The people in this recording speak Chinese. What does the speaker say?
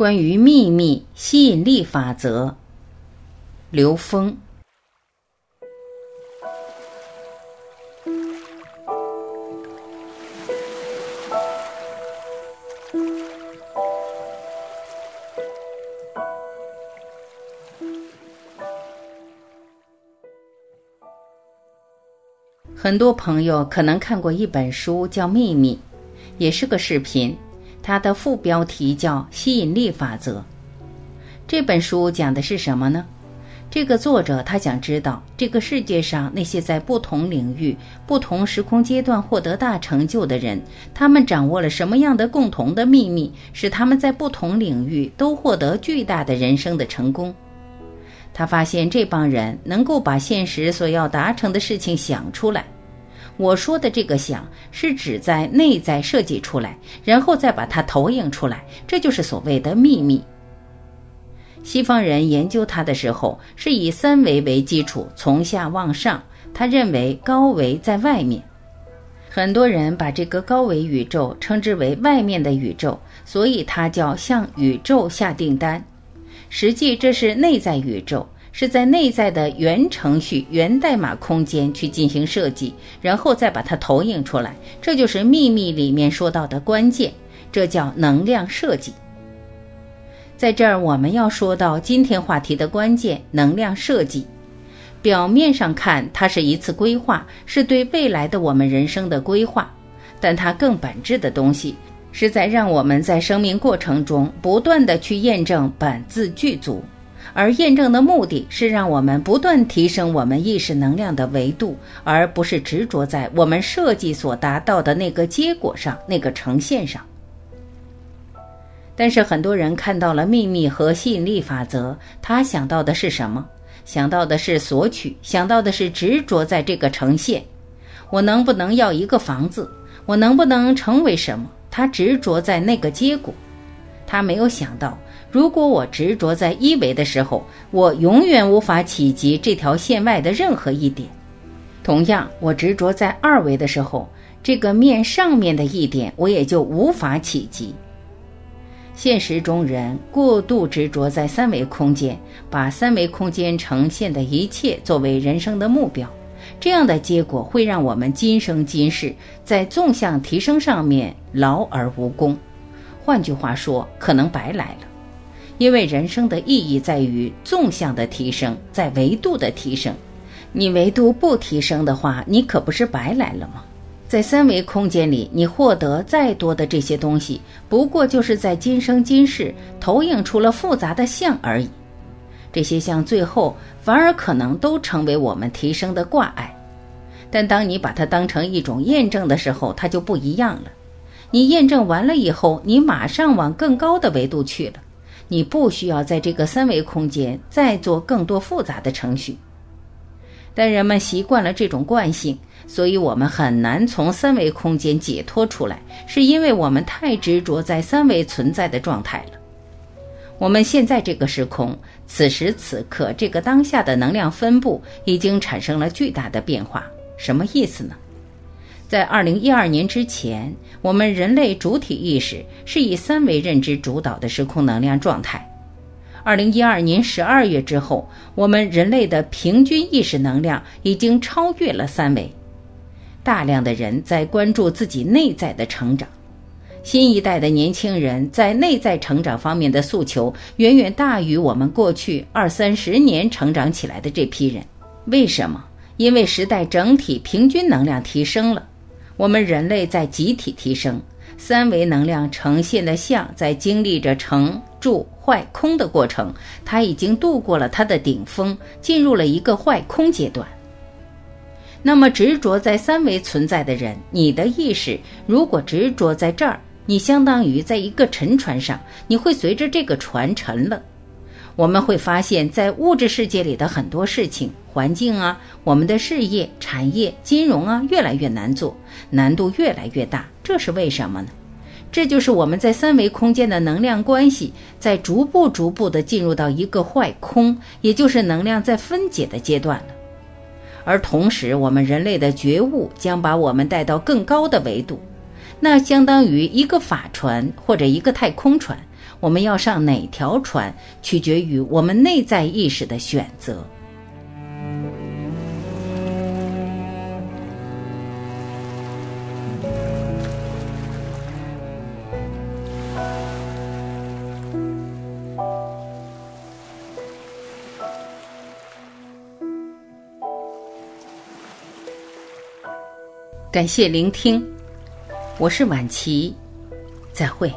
关于秘密吸引力法则，刘峰。很多朋友可能看过一本书，叫《秘密》，也是个视频。它的副标题叫“吸引力法则”。这本书讲的是什么呢？这个作者他想知道，这个世界上那些在不同领域、不同时空阶段获得大成就的人，他们掌握了什么样的共同的秘密，使他们在不同领域都获得巨大的人生的成功。他发现这帮人能够把现实所要达成的事情想出来。我说的这个想是指在内在设计出来，然后再把它投影出来，这就是所谓的秘密。西方人研究它的时候是以三维为基础，从下往上，他认为高维在外面。很多人把这个高维宇宙称之为外面的宇宙，所以它叫向宇宙下订单。实际这是内在宇宙。是在内在的原程序、源代码空间去进行设计，然后再把它投影出来。这就是秘密里面说到的关键，这叫能量设计。在这儿，我们要说到今天话题的关键——能量设计。表面上看，它是一次规划，是对未来的我们人生的规划，但它更本质的东西，是在让我们在生命过程中不断的去验证本自具足。而验证的目的是让我们不断提升我们意识能量的维度，而不是执着在我们设计所达到的那个结果上、那个呈现上。但是很多人看到了秘密和吸引力法则，他想到的是什么？想到的是索取，想到的是执着在这个呈现。我能不能要一个房子？我能不能成为什么？他执着在那个结果，他没有想到。如果我执着在一维的时候，我永远无法企及这条线外的任何一点。同样，我执着在二维的时候，这个面上面的一点，我也就无法企及。现实中人过度执着在三维空间，把三维空间呈现的一切作为人生的目标，这样的结果会让我们今生今世在纵向提升上面劳而无功。换句话说，可能白来了。因为人生的意义在于纵向的提升，在维度的提升。你维度不提升的话，你可不是白来了吗？在三维空间里，你获得再多的这些东西，不过就是在今生今世投影出了复杂的像而已。这些像最后反而可能都成为我们提升的挂碍。但当你把它当成一种验证的时候，它就不一样了。你验证完了以后，你马上往更高的维度去了。你不需要在这个三维空间再做更多复杂的程序，但人们习惯了这种惯性，所以我们很难从三维空间解脱出来，是因为我们太执着在三维存在的状态了。我们现在这个时空，此时此刻这个当下的能量分布已经产生了巨大的变化，什么意思呢？在二零一二年之前，我们人类主体意识是以三维认知主导的时空能量状态。二零一二年十二月之后，我们人类的平均意识能量已经超越了三维。大量的人在关注自己内在的成长，新一代的年轻人在内在成长方面的诉求远远大于我们过去二三十年成长起来的这批人。为什么？因为时代整体平均能量提升了。我们人类在集体提升，三维能量呈现的像在经历着成、住、坏、空的过程，它已经度过了它的顶峰，进入了一个坏空阶段。那么执着在三维存在的人，你的意识如果执着在这儿，你相当于在一个沉船上，你会随着这个船沉了。我们会发现，在物质世界里的很多事情、环境啊，我们的事业、产业、金融啊，越来越难做，难度越来越大。这是为什么呢？这就是我们在三维空间的能量关系在逐步、逐步的进入到一个坏空，也就是能量在分解的阶段了。而同时，我们人类的觉悟将把我们带到更高的维度。那相当于一个法船或者一个太空船。我们要上哪条船，取决于我们内在意识的选择。感谢聆听，我是晚琪，再会。